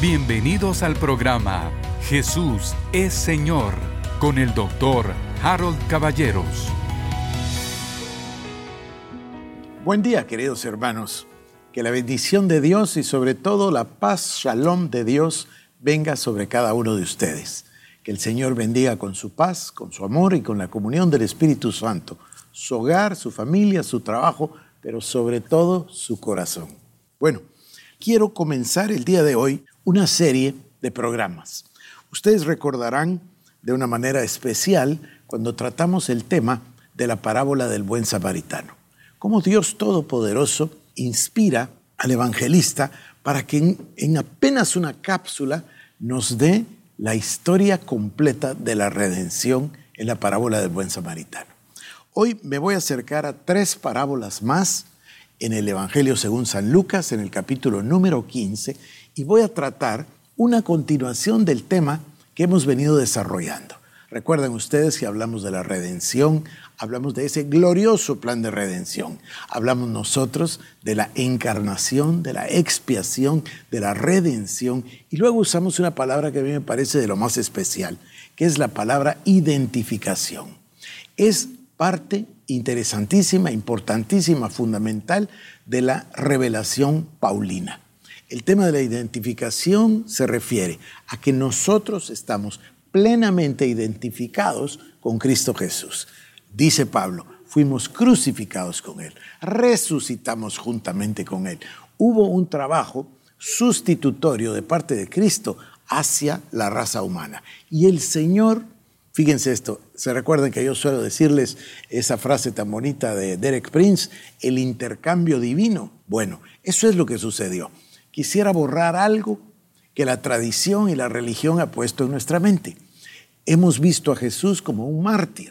Bienvenidos al programa Jesús es Señor con el doctor Harold Caballeros. Buen día, queridos hermanos. Que la bendición de Dios y sobre todo la paz, shalom de Dios venga sobre cada uno de ustedes. Que el Señor bendiga con su paz, con su amor y con la comunión del Espíritu Santo, su hogar, su familia, su trabajo, pero sobre todo su corazón. Bueno, quiero comenzar el día de hoy una serie de programas. Ustedes recordarán de una manera especial cuando tratamos el tema de la parábola del buen samaritano. Cómo Dios Todopoderoso inspira al evangelista para que en, apenas una cápsula nos dé la historia completa de la redención en la parábola del buen samaritano. Hoy me voy a acercar a tres parábolas más en el Evangelio según San Lucas, en el capítulo número 15, y voy a tratar una continuación del tema que hemos venido desarrollando. Recuerden ustedes que hablamos de la redención, hablamos de ese glorioso plan de redención. Hablamos nosotros de la encarnación, de la expiación, de la redención. Y luego usamos una palabra que a mí me parece de lo más especial, que es la palabra identificación. Es parte interesantísima, importantísima, fundamental de la revelación paulina. El tema de la identificación se refiere a que nosotros estamos plenamente identificados con Cristo Jesús. Dice Pablo, fuimos crucificados con Él, resucitamos juntamente con Él. Hubo un trabajo sustitutorio de parte de Cristo hacia la raza humana. Y el Señor, fíjense esto, se recuerdan que yo suelo decirles esa frase tan bonita de Derek Prince, el intercambio divino. Bueno, eso es lo que sucedió quisiera borrar algo que la tradición y la religión ha puesto en nuestra mente. Hemos visto a Jesús como un mártir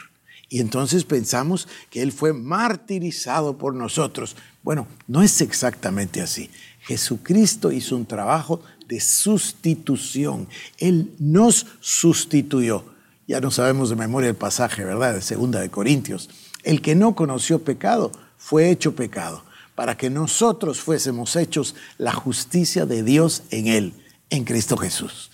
y entonces pensamos que Él fue martirizado por nosotros. Bueno, no es exactamente así. Jesucristo hizo un trabajo de sustitución. Él nos sustituyó. Ya no sabemos de memoria el pasaje, ¿verdad? De segunda de Corintios. El que no conoció pecado fue hecho pecado para que nosotros fuésemos hechos la justicia de Dios en Él, en Cristo Jesús.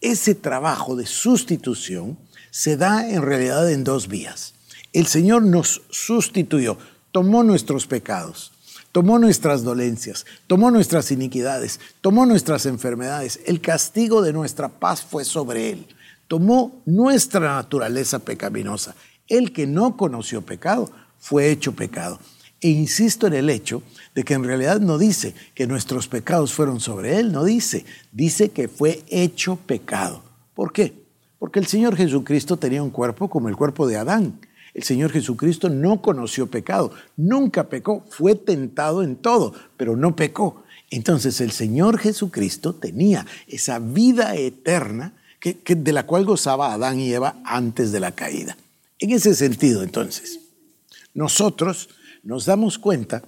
Ese trabajo de sustitución se da en realidad en dos vías. El Señor nos sustituyó, tomó nuestros pecados, tomó nuestras dolencias, tomó nuestras iniquidades, tomó nuestras enfermedades. El castigo de nuestra paz fue sobre Él. Tomó nuestra naturaleza pecaminosa. El que no conoció pecado fue hecho pecado e insisto en el hecho de que en realidad no dice que nuestros pecados fueron sobre Él, no dice, dice que fue hecho pecado. ¿Por qué? Porque el Señor Jesucristo tenía un cuerpo como el cuerpo de Adán. El Señor Jesucristo no conoció pecado, nunca pecó, fue tentado en todo, pero no pecó. Entonces el Señor Jesucristo tenía esa vida eterna que, de la cual gozaba Adán y Eva antes de la caída. En ese sentido, entonces, nosotros nos damos cuenta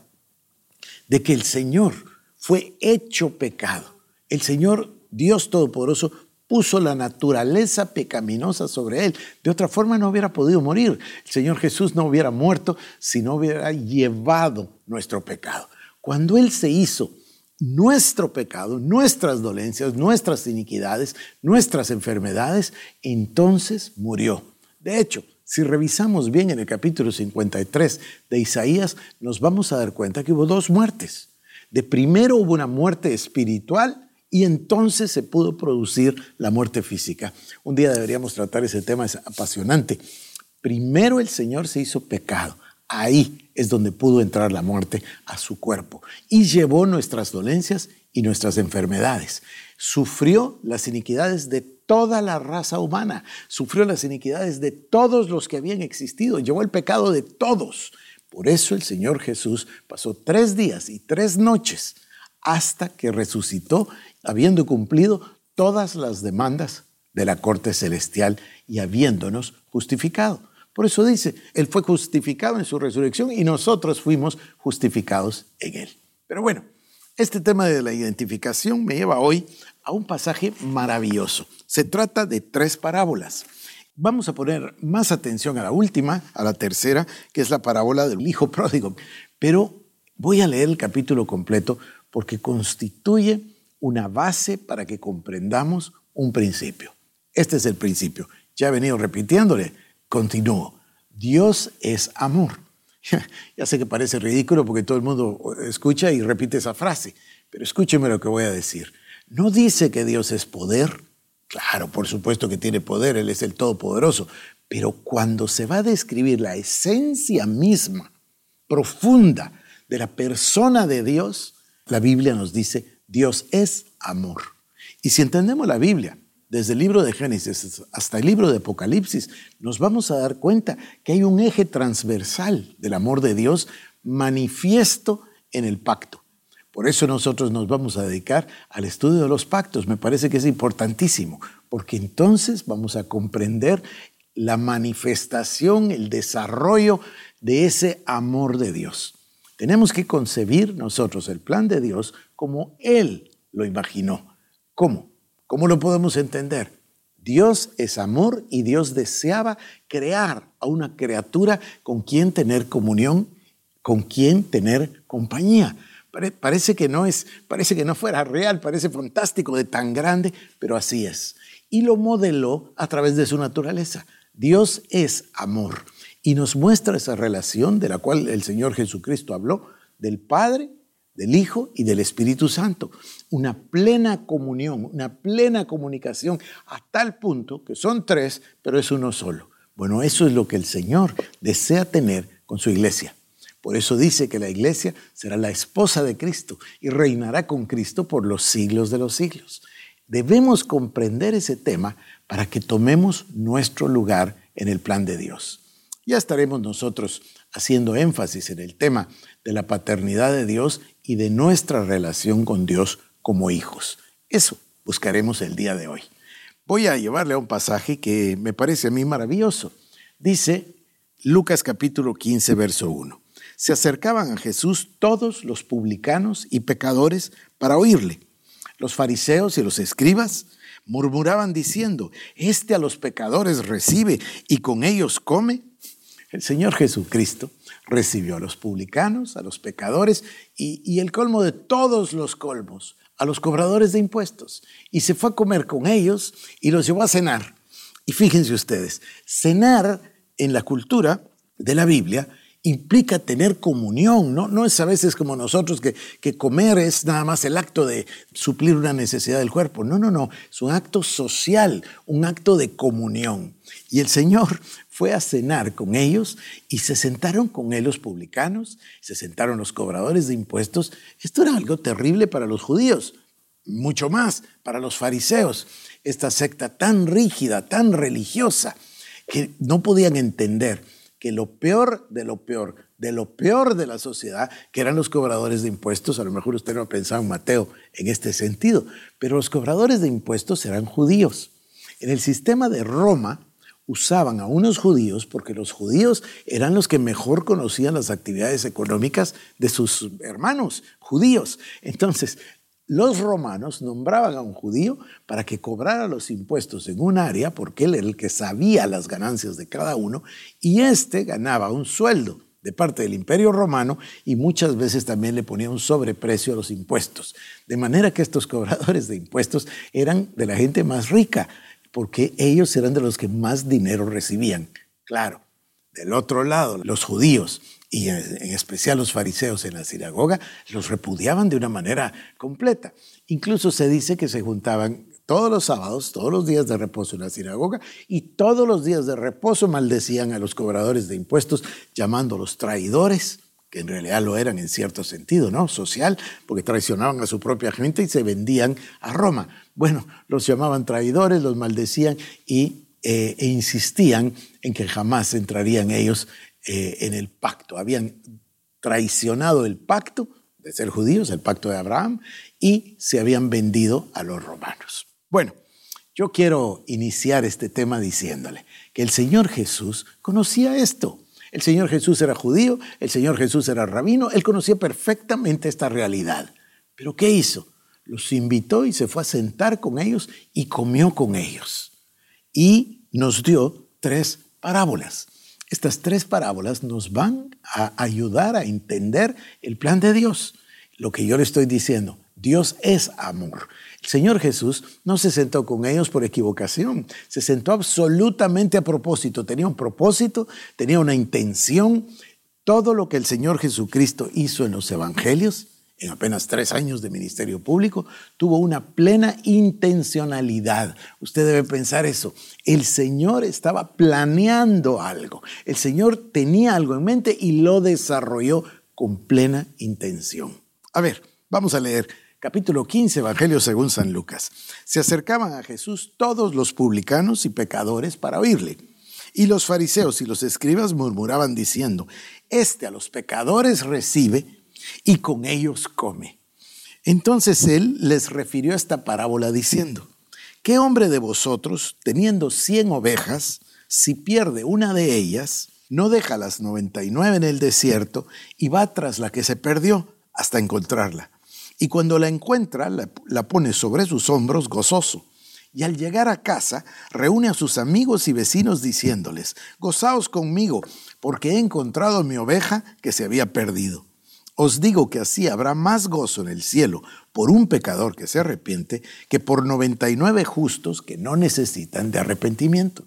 de que el Señor fue hecho pecado. El Señor, Dios Todopoderoso, puso la naturaleza pecaminosa sobre él. De otra forma no hubiera podido morir. El Señor Jesús no hubiera muerto si no hubiera llevado nuestro pecado. Cuando Él se hizo nuestro pecado, nuestras dolencias, nuestras iniquidades, nuestras enfermedades, entonces murió. De hecho, si revisamos bien en el capítulo 53 de Isaías, nos vamos a dar cuenta que hubo dos muertes. De primero hubo una muerte espiritual y entonces se pudo producir la muerte física. Un día deberíamos tratar ese tema, es apasionante. Primero el Señor se hizo pecado. Ahí es donde pudo entrar la muerte a su cuerpo y llevó nuestras dolencias y nuestras enfermedades. Sufrió las iniquidades de toda la raza humana, sufrió las iniquidades de todos los que habían existido, llevó el pecado de todos. Por eso el Señor Jesús pasó tres días y tres noches hasta que resucitó, habiendo cumplido todas las demandas de la corte celestial y habiéndonos justificado. Por eso dice, Él fue justificado en su resurrección y nosotros fuimos justificados en Él. Pero bueno, este tema de la identificación me lleva hoy a un pasaje maravilloso. Se trata de tres parábolas. Vamos a poner más atención a la última, a la tercera, que es la parábola del hijo pródigo. Pero voy a leer el capítulo completo porque constituye una base para que comprendamos un principio. Este es el principio. Ya he venido repitiéndole, continúo. Dios es amor. Ya sé que parece ridículo porque todo el mundo escucha y repite esa frase, pero escúcheme lo que voy a decir. No dice que Dios es poder. Claro, por supuesto que tiene poder, Él es el Todopoderoso, pero cuando se va a describir la esencia misma, profunda, de la persona de Dios, la Biblia nos dice, Dios es amor. Y si entendemos la Biblia, desde el libro de Génesis hasta el libro de Apocalipsis, nos vamos a dar cuenta que hay un eje transversal del amor de Dios manifiesto en el pacto. Por eso nosotros nos vamos a dedicar al estudio de los pactos. Me parece que es importantísimo, porque entonces vamos a comprender la manifestación, el desarrollo de ese amor de Dios. Tenemos que concebir nosotros el plan de Dios como Él lo imaginó. ¿Cómo? ¿Cómo lo podemos entender? Dios es amor y Dios deseaba crear a una criatura con quien tener comunión, con quien tener compañía. Parece que no es, parece que no fuera real, parece fantástico de tan grande, pero así es. Y lo modeló a través de su naturaleza. Dios es amor y nos muestra esa relación de la cual el Señor Jesucristo habló, del Padre, del Hijo y del Espíritu Santo. Una plena comunión, una plena comunicación, a tal punto que son tres, pero es uno solo. Bueno, eso es lo que el Señor desea tener con su iglesia. Por eso dice que la iglesia será la esposa de Cristo y reinará con Cristo por los siglos de los siglos. Debemos comprender ese tema para que tomemos nuestro lugar en el plan de Dios. Ya estaremos nosotros haciendo énfasis en el tema de la paternidad de Dios y de nuestra relación con Dios como hijos. Eso buscaremos el día de hoy. Voy a llevarle a un pasaje que me parece a mí maravilloso. Dice Lucas capítulo 15, verso 1. Se acercaban a Jesús todos los publicanos y pecadores para oírle. Los fariseos y los escribas murmuraban diciendo, este a los pecadores recibe y con ellos come. El Señor Jesucristo recibió a los publicanos, a los pecadores y, el colmo de todos los colmos, a los cobradores de impuestos. Y se fue a comer con ellos y los llevó a cenar. Y fíjense ustedes, cenar en la cultura de la Biblia implica tener comunión, ¿no? No es a veces como nosotros que, que comer es nada más el acto de suplir una necesidad del cuerpo. No, no, no, es un acto social, un acto de comunión. Y el Señor fue a cenar con ellos y se sentaron con él los publicanos, se sentaron los cobradores de impuestos. Esto era algo terrible para los judíos, mucho más para los fariseos, esta secta tan rígida, tan religiosa, que no podían entender que lo peor de lo peor, de lo peor de la sociedad, que eran los cobradores de impuestos, a lo mejor usted no ha pensado en Mateo en este sentido, pero los cobradores de impuestos eran judíos. En el sistema de Roma usaban a unos judíos porque los judíos eran los que mejor conocían las actividades económicas de sus hermanos judíos. Entonces, los romanos nombraban a un judío para que cobrara los impuestos en un área, porque él era el que sabía las ganancias de cada uno, y éste ganaba un sueldo de parte del imperio romano y muchas veces también le ponía un sobreprecio a los impuestos. De manera que estos cobradores de impuestos eran de la gente más rica, porque ellos eran de los que más dinero recibían. Claro, del otro lado, los judíos y en especial los fariseos en la sinagoga, los repudiaban de una manera completa. Incluso se dice que se juntaban todos los sábados, todos los días de reposo en la sinagoga, y todos los días de reposo maldecían a los cobradores de impuestos, llamándolos traidores, que en realidad lo eran en cierto sentido, ¿no? Social, porque traicionaban a su propia gente y se vendían a Roma. Bueno, los llamaban traidores, los maldecían y, eh, e insistían en que jamás entrarían ellos eh, en el pacto. Habían traicionado el pacto de ser judíos, el pacto de Abraham, y se habían vendido a los romanos. Bueno, yo quiero iniciar este tema diciéndole que el Señor Jesús conocía esto. El Señor Jesús era judío, el Señor Jesús era rabino, él conocía perfectamente esta realidad. Pero ¿qué hizo? Los invitó y se fue a sentar con ellos y comió con ellos. Y nos dio tres parábolas. Estas tres parábolas nos van a ayudar a entender el plan de Dios. lo que yo le estoy diciendo. Dios es amor. El Señor Jesús no se sentó con ellos por equivocación, se sentó absolutamente a propósito, tenía un propósito, tenía una intención. Todo lo que el Señor Jesucristo hizo en los evangelios, en apenas tres años de ministerio público, tuvo una plena intencionalidad. Usted debe pensar eso. El Señor estaba planeando algo. El Señor tenía algo en mente y lo desarrolló con plena intención. A ver, vamos a leer capítulo 15, Evangelio según San Lucas. Se acercaban a Jesús todos los publicanos y pecadores para oírle. Y los fariseos y los escribas murmuraban diciendo, Este a los pecadores recibe y con ellos come. Entonces él les refirió esta parábola diciendo, ¿qué hombre de vosotros, teniendo cien ovejas, si pierde una de ellas, no deja las noventa y nueve en el desierto y va tras la que se perdió hasta encontrarla? y cuando la encuentra la, pone sobre sus hombros gozoso. Y al llegar a casa, reúne a sus amigos y vecinos diciéndoles, gozaos conmigo, porque he encontrado mi oveja que se había perdido. Os digo que así habrá más gozo en el cielo por un pecador que se arrepiente que por 99 justos que no necesitan de arrepentimiento.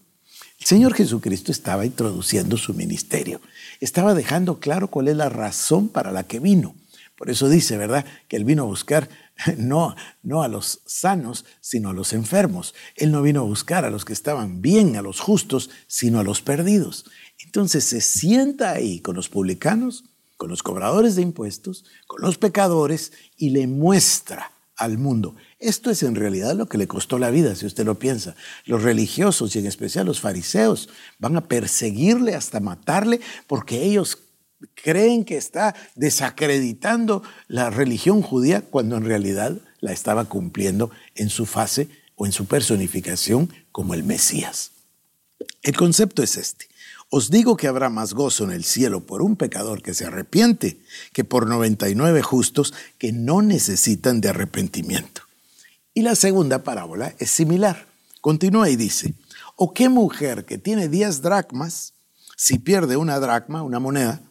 El Señor Jesucristo estaba introduciendo su ministerio, estaba dejando claro cuál es la razón para la que vino. Por eso dice, ¿verdad?, que Él vino a buscar no, no a los sanos, sino a los enfermos. Él no vino a buscar a los que estaban bien, a los justos, sino a los perdidos. Entonces se sienta ahí con los publicanos, con los cobradores de impuestos, con los pecadores y le muestra al mundo. Esto es en realidad lo que le costó la vida, si usted lo piensa. Los religiosos y en especial los fariseos van a perseguirle hasta matarle porque ellos creen que está desacreditando la religión judía cuando en realidad la estaba cumpliendo en su fase o en su personificación como el Mesías. El concepto es este. Os digo que habrá más gozo en el cielo por un pecador que se arrepiente que por 99 justos que no necesitan de arrepentimiento. Y la segunda parábola es similar. Continúa y dice, ¿o qué mujer que tiene 10 dracmas, si pierde una dracma, una moneda,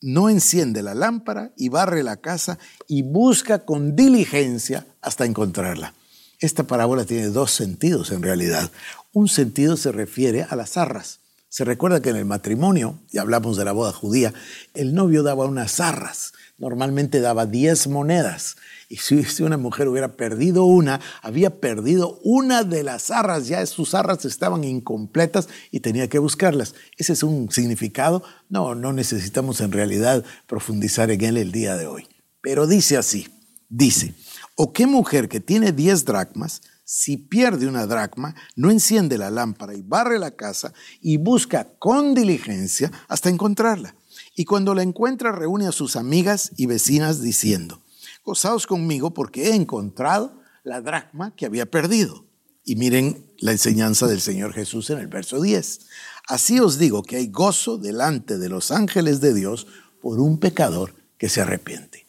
no enciende la lámpara y barre la casa y busca con diligencia hasta encontrarla. Esta parábola tiene dos sentidos en realidad. Un sentido se refiere a las arras. Se recuerda que en el matrimonio, y hablamos de la boda judía, el novio daba unas arras, normalmente daba diez monedas. Y si, una mujer hubiera perdido una, había perdido una de las arras, ya sus arras estaban incompletas y tenía que buscarlas. Ese es un significado. No, no necesitamos en realidad profundizar en él el día de hoy. Pero dice así, dice, ¿o qué mujer que tiene diez dracmas, si pierde una dracma, no enciende la lámpara y barre la casa y busca con diligencia hasta encontrarla? Y cuando la encuentra reúne a sus amigas y vecinas diciendo, gozaos conmigo porque he encontrado la dracma que había perdido. Y miren la enseñanza del Señor Jesús en el verso 10. Así os digo que hay gozo delante de los ángeles de Dios por un pecador que se arrepiente.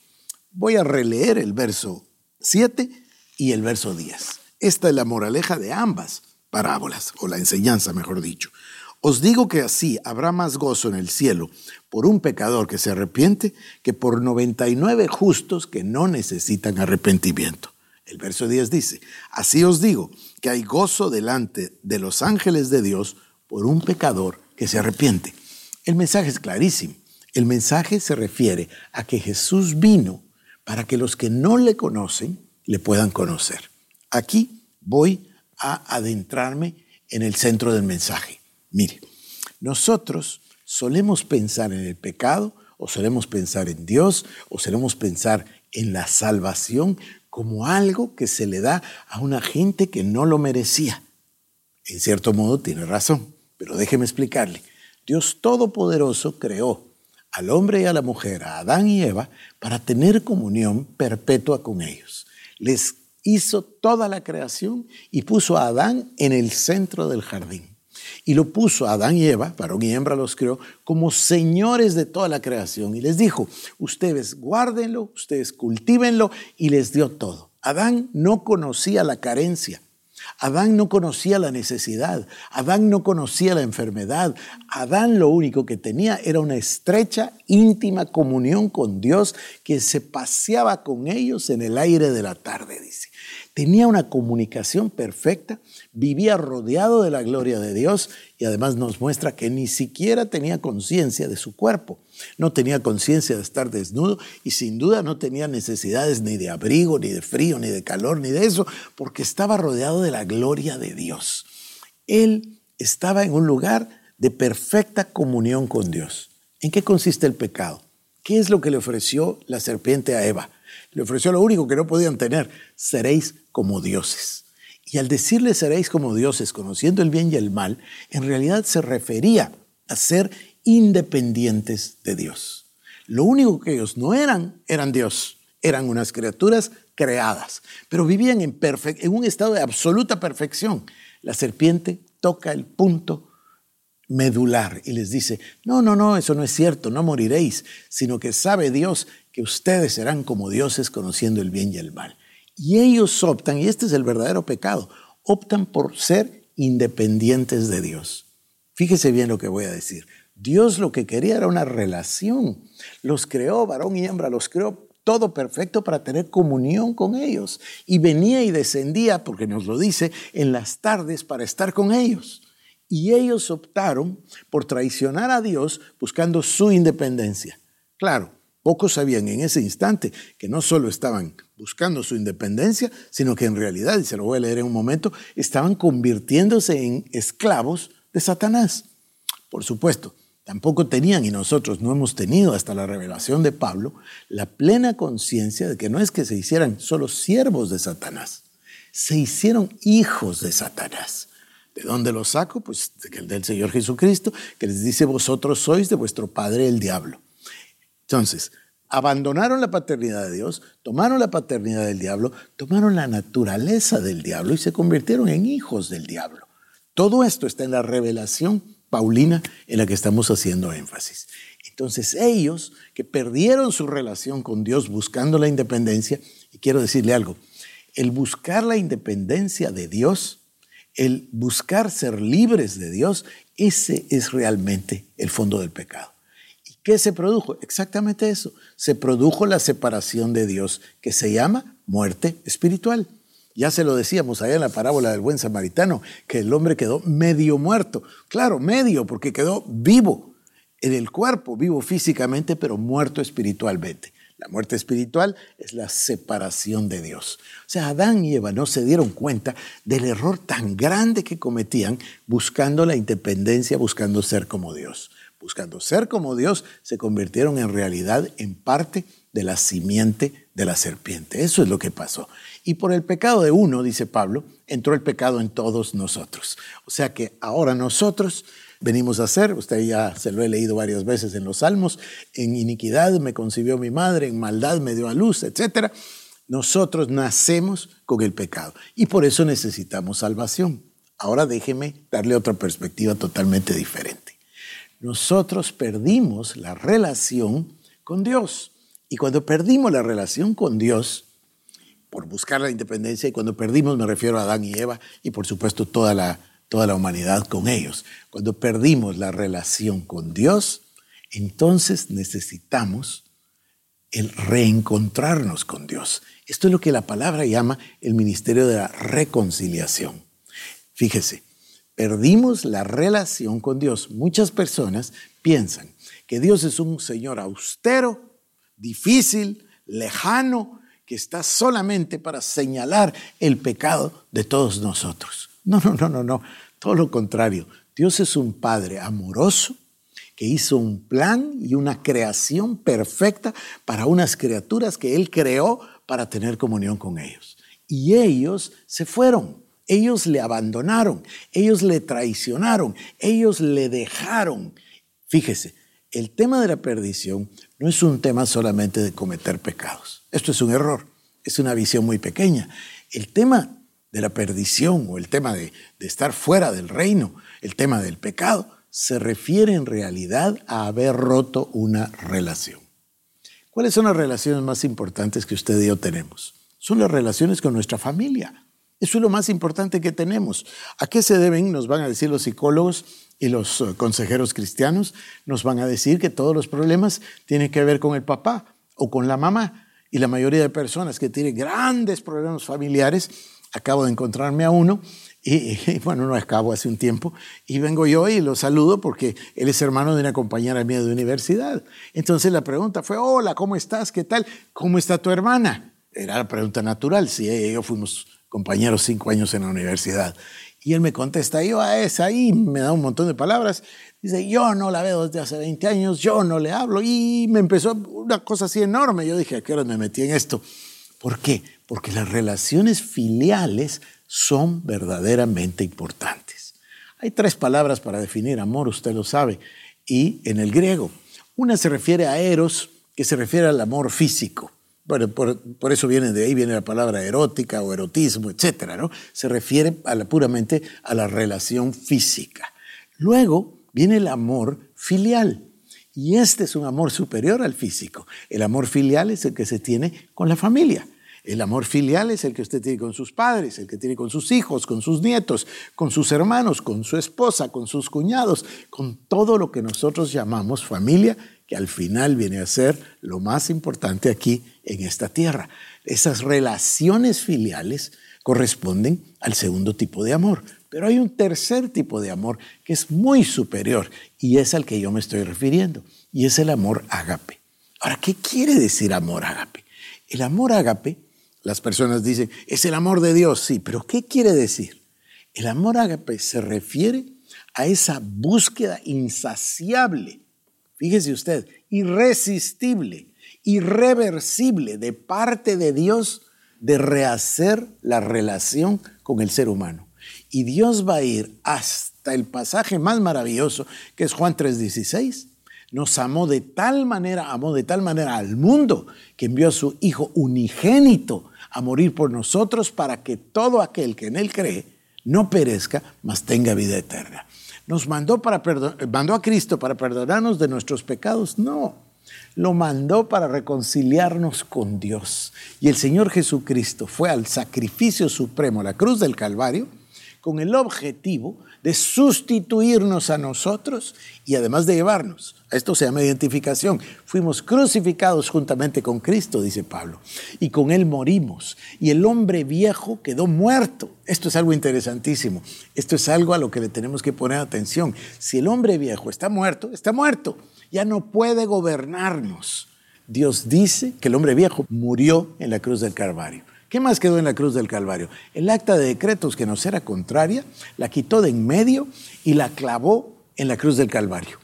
Voy a releer el verso 7 y el verso 10. Esta es la moraleja de ambas parábolas, o la enseñanza, mejor dicho. Os digo que así habrá más gozo en el cielo por un pecador que se arrepiente que por 99 justos que no necesitan arrepentimiento. El verso 10 dice, así os digo que hay gozo delante de los ángeles de Dios por un pecador que se arrepiente. El mensaje es clarísimo. El mensaje se refiere a que Jesús vino para que los que no le conocen le puedan conocer. Aquí voy a adentrarme en el centro del mensaje. Mire, nosotros solemos pensar en el pecado o solemos pensar en Dios o solemos pensar en la salvación como algo que se le da a una gente que no lo merecía. En cierto modo tiene razón, pero déjeme explicarle. Dios Todopoderoso creó al hombre y a la mujer, a Adán y Eva, para tener comunión perpetua con ellos. Les hizo toda la creación y puso a Adán en el centro del jardín y lo puso a Adán y Eva, varón y hembra los creó, como señores de toda la creación. Y les dijo, ustedes guárdenlo, ustedes cultívenlo, y les dio todo. Adán no conocía la carencia. Adán no conocía la necesidad, Adán no conocía la enfermedad, Adán lo único que tenía era una estrecha, íntima comunión con Dios que se paseaba con ellos en el aire de la tarde, dice. Tenía una comunicación perfecta, vivía rodeado de la gloria de Dios y además nos muestra que ni siquiera tenía conciencia de su cuerpo. No tenía conciencia de estar desnudo y sin duda no tenía necesidades ni de abrigo, ni de frío, ni de calor, ni de eso, porque estaba rodeado de la gloria de Dios. Él estaba en un lugar de perfecta comunión con Dios. ¿En qué consiste el pecado? ¿Qué es lo que le ofreció la serpiente a Eva? Le ofreció lo único que no podían tener, seréis como dioses. Y al decirle seréis como dioses, conociendo el bien y el mal, en realidad se refería a ser independientes de Dios. Lo único que ellos no eran, eran Dios. Eran unas criaturas creadas, pero vivían en, en un estado de absoluta perfección. La serpiente toca el punto medular y les dice, no, no, no, eso no es cierto, no moriréis, sino que sabe Dios que ustedes serán como dioses conociendo el bien y el mal. Y ellos optan, y este es el verdadero pecado, optan por ser independientes de Dios. Fíjese bien lo que voy a decir. Dios lo que quería era una relación. Los creó, varón y hembra, los creó todo perfecto para tener comunión con ellos. Y venía y descendía, porque nos lo dice, en las tardes para estar con ellos. Y ellos optaron por traicionar a Dios buscando su independencia. Claro, Pocos sabían en ese instante que no solo estaban buscando su independencia, sino que en realidad, y se lo voy a leer en un momento, estaban convirtiéndose en esclavos de Satanás. Por supuesto, tampoco tenían, y nosotros no hemos tenido hasta la revelación de Pablo, la plena conciencia de que no es que se hicieran solo siervos de Satanás, se hicieron hijos de Satanás. ¿De dónde los saco? Pues del Señor Jesucristo, que les dice, vosotros sois de vuestro padre el diablo. Entonces, abandonaron la paternidad de Dios, tomaron la paternidad del diablo, tomaron la naturaleza del diablo y se convirtieron en hijos del diablo. Todo esto está en la revelación paulina en la que estamos haciendo énfasis. Entonces ellos que perdieron su relación con Dios buscando la independencia, y quiero decirle algo, el buscar la independencia de Dios, el buscar ser libres de Dios, ese es realmente el fondo del pecado. ¿Qué se produjo? Exactamente eso. Se produjo la separación de Dios, que se llama muerte espiritual. Ya se lo decíamos allá en la parábola del buen samaritano, que el hombre quedó medio muerto. Claro, medio, porque quedó vivo en el cuerpo, vivo físicamente, pero muerto espiritualmente. La muerte espiritual es la separación de Dios. O sea, Adán y Eva no se dieron cuenta del error tan grande que cometían buscando la independencia, buscando ser como Dios buscando ser como Dios, se convirtieron en realidad en parte de la simiente de la serpiente. Eso es lo que pasó. Y por el pecado de uno, dice Pablo, entró el pecado en todos nosotros. O sea que ahora nosotros venimos a ser, usted ya se lo he leído varias veces en los Salmos, en iniquidad me concibió mi madre, en maldad me dio a luz, etc. Nosotros nacemos con el pecado y por eso necesitamos salvación. Ahora déjeme darle otra perspectiva totalmente diferente nosotros perdimos la relación con Dios. Y cuando perdimos la relación con Dios, por buscar la independencia, y cuando perdimos me refiero a Adán y Eva, y por supuesto toda la, toda la humanidad con ellos, cuando perdimos la relación con Dios, entonces necesitamos el reencontrarnos con Dios. Esto es lo que la palabra llama el ministerio de la reconciliación. Fíjese, perdimos la relación con Dios. Muchas personas piensan que Dios es un Señor austero, difícil, lejano, que está solamente para señalar el pecado de todos nosotros. No, no, no, no, no. Todo lo contrario. Dios es un Padre amoroso que hizo un plan y una creación perfecta para unas criaturas que Él creó para tener comunión con ellos. Y ellos se fueron. Ellos le abandonaron, ellos le traicionaron, ellos le dejaron. Fíjese, el tema de la perdición no es un tema solamente de cometer pecados. Esto es un error, es una visión muy pequeña. El tema de la perdición o el tema de, estar fuera del reino, el tema del pecado, se refiere en realidad a haber roto una relación. ¿Cuáles son las relaciones más importantes que usted y yo tenemos? Son las relaciones con nuestra familia Eso es lo más importante que tenemos. ¿A qué se deben? Nos van a decir los psicólogos y los eh, consejeros cristianos. Nos van a decir que todos los problemas tienen que ver con el papá o con la mamá. Y la mayoría de personas que tienen grandes problemas familiares, acabo de encontrarme a uno y, bueno, no acabo hace un tiempo, y vengo yo y lo saludo porque él es hermano de una compañera mía de universidad. Entonces la pregunta fue, hola, ¿cómo estás? ¿Qué tal? ¿Cómo está tu hermana? Era la pregunta natural, si y yo fuimos compañeros cinco años en la universidad. Y él me contesta, yo a esa ahí, me da un montón de palabras. Dice, yo no la veo desde hace 20 años, yo no le hablo. Y me empezó una cosa así enorme. Yo dije, ¿a qué hora me metí en esto? ¿Por qué? Porque las relaciones filiales son verdaderamente importantes. Hay tres palabras para definir amor, usted lo sabe, y en el griego. Una se refiere a eros, que se refiere al amor físico. Bueno, por, eso viene de ahí viene la palabra erótica o erotismo, etcétera, ¿no? Se refiere puramente a la relación física. Luego viene el amor filial. Y este es un amor superior al físico. El amor filial es el que se tiene con la familia. El amor filial es el que usted tiene con sus padres, el que tiene con sus hijos, con sus nietos, con sus hermanos, con su esposa, con sus cuñados, con todo lo que nosotros llamamos familia, que al final viene a ser lo más importante aquí en esta tierra. Esas relaciones filiales corresponden al segundo tipo de amor. Pero hay un tercer tipo de amor que es muy superior y es al que yo me estoy refiriendo, y es el amor ágape. Ahora, ¿qué quiere decir amor ágape? El amor ágape las personas dicen, es el amor de Dios, sí, pero ¿qué quiere decir? El amor ágape se refiere a esa búsqueda insaciable, fíjese usted, irresistible, irreversible de parte de Dios de rehacer la relación con el ser humano. Y Dios va a ir hasta el pasaje más maravilloso, que es Juan 3:16. Nos amó de tal manera, amó de tal manera al mundo, que envió a su Hijo unigénito a morir por nosotros para que todo aquel que en Él cree no perezca, mas tenga vida eterna. ¿Nos mandó, para mandó a Cristo para perdonarnos de nuestros pecados? No, lo mandó para reconciliarnos con Dios. Y el Señor Jesucristo fue al sacrificio supremo, la cruz del Calvario, con el objetivo de sustituirnos a nosotros y además de llevarnos. Esto se llama identificación. Fuimos crucificados juntamente con Cristo, dice Pablo, y con Él morimos. Y el hombre viejo quedó muerto. Esto es algo interesantísimo. Esto es algo a lo que le tenemos que poner atención. Si el hombre viejo está muerto, está muerto. Ya no puede gobernarnos. Dios dice que el hombre viejo murió en la cruz del Calvario. ¿Qué más quedó en la cruz del Calvario? El acta de decretos que nos era contraria, la quitó de en medio y la clavó en la cruz del Calvario.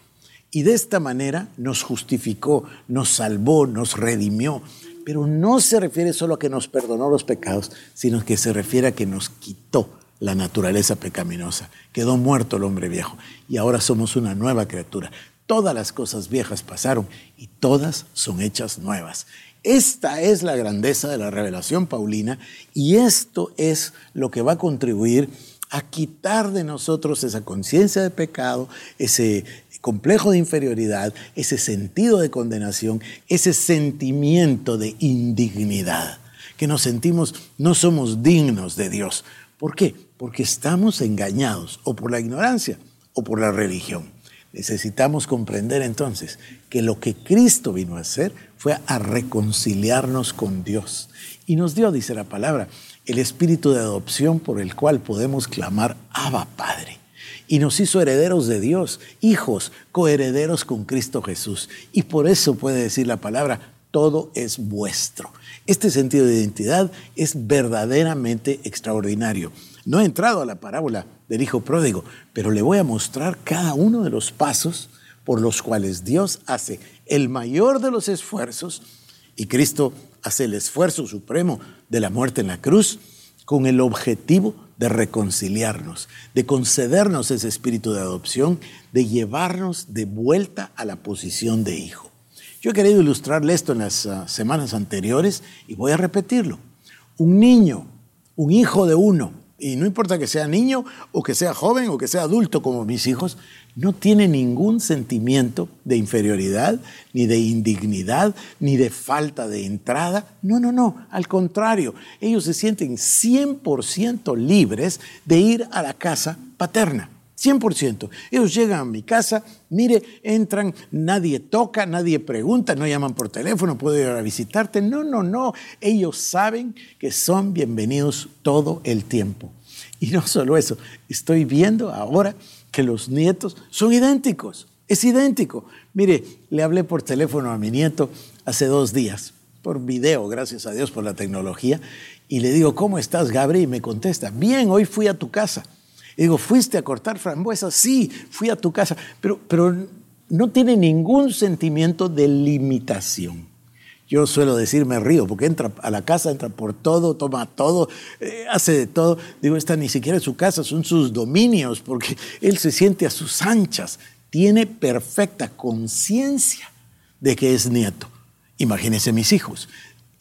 Y de esta manera nos justificó, nos salvó, nos redimió. Pero no se refiere solo a que nos perdonó los pecados, sino que se refiere a que nos quitó la naturaleza pecaminosa. Quedó muerto el hombre viejo y ahora somos una nueva criatura. Todas las cosas viejas pasaron y todas son hechas nuevas. Esta es la grandeza de la revelación paulina y esto es lo que va a contribuir a quitar de nosotros esa conciencia de pecado, ese complejo de inferioridad, ese sentido de condenación, ese sentimiento de indignidad, que nos sentimos no somos dignos de Dios. ¿Por qué? Porque estamos engañados o por la ignorancia o por la religión. Necesitamos comprender entonces que lo que Cristo vino a hacer fue a reconciliarnos con Dios. Y nos dio, dice la palabra, el espíritu de adopción por el cual podemos clamar Abba Padre. Y nos hizo herederos de Dios, hijos, coherederos con Cristo Jesús. Y por eso puede decir la palabra, todo es vuestro. Este sentido de identidad es verdaderamente extraordinario. No he entrado a la parábola del Hijo Pródigo, pero le voy a mostrar cada uno de los pasos por los cuales Dios hace el mayor de los esfuerzos y Cristo hace el esfuerzo supremo de la muerte en la cruz con el objetivo de reconciliarnos, de concedernos ese espíritu de adopción, de llevarnos de vuelta a la posición de hijo. Yo he querido ilustrarle esto en las ah, semanas anteriores y voy a repetirlo. Un niño, un hijo de uno, y no importa que sea niño o que sea joven o que sea adulto como mis hijos, no tiene ningún sentimiento de inferioridad, ni de indignidad, ni de falta de entrada. No, no, no. Al contrario, ellos se sienten 100% libres de ir a la casa paterna. 100%. Ellos llegan a mi casa, mire, entran, nadie toca, nadie pregunta, no llaman por teléfono, puedo ir a visitarte. No, no, no. Ellos saben que son bienvenidos todo el tiempo. Y no solo eso, estoy viendo ahora que los nietos son idénticos. Es idéntico. Mire, le hablé por teléfono a mi nieto hace dos días, por video, gracias a Dios por la tecnología, y le digo, ¿cómo estás, Gabriel? Y me contesta, bien, hoy fui a tu casa. Y digo, ¿fuiste a cortar frambuesas? Sí, fui a tu casa, pero, pero no tiene ningún sentimiento de limitación. Yo suelo decir, me río, porque entra a la casa, entra por todo, toma todo, eh, hace de todo. Digo, esta ni siquiera es su casa, son sus dominios, porque él se siente a sus anchas. Tiene perfecta conciencia de que es nieto. Imagínense mis hijos.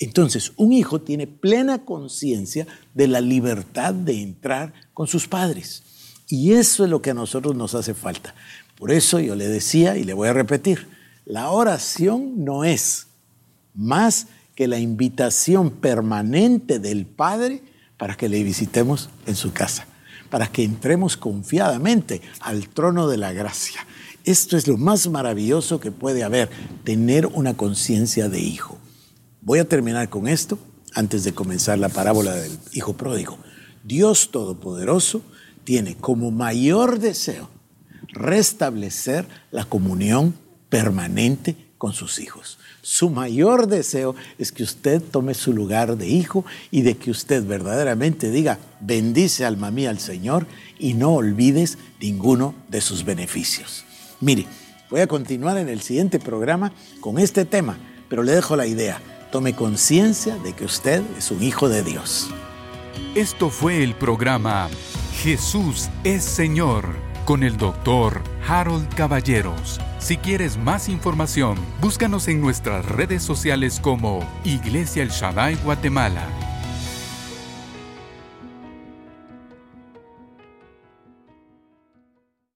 Entonces, un hijo tiene plena conciencia de la libertad de entrar con sus padres. Y eso es lo que a nosotros nos hace falta. Por eso yo le decía y le voy a repetir, la oración no es más que la invitación permanente del Padre para que le visitemos en su casa, para que entremos confiadamente al trono de la gracia. Esto es lo más maravilloso que puede haber, tener una conciencia de hijo. Voy a terminar con esto antes de comenzar la parábola del hijo pródigo. Dios Todopoderoso tiene como mayor deseo restablecer la comunión permanente con sus hijos. Su mayor deseo es que usted tome su lugar de hijo y de que usted verdaderamente diga, bendice alma mía al Señor y no olvides ninguno de sus beneficios. Mire, voy a continuar en el siguiente programa con este tema, pero le dejo la idea. Tome conciencia de que usted es un hijo de Dios. Esto fue el programa Jesús es Señor con el doctor Harold Caballeros. Si quieres más información, búscanos en nuestras redes sociales como Iglesia El Shaddai Guatemala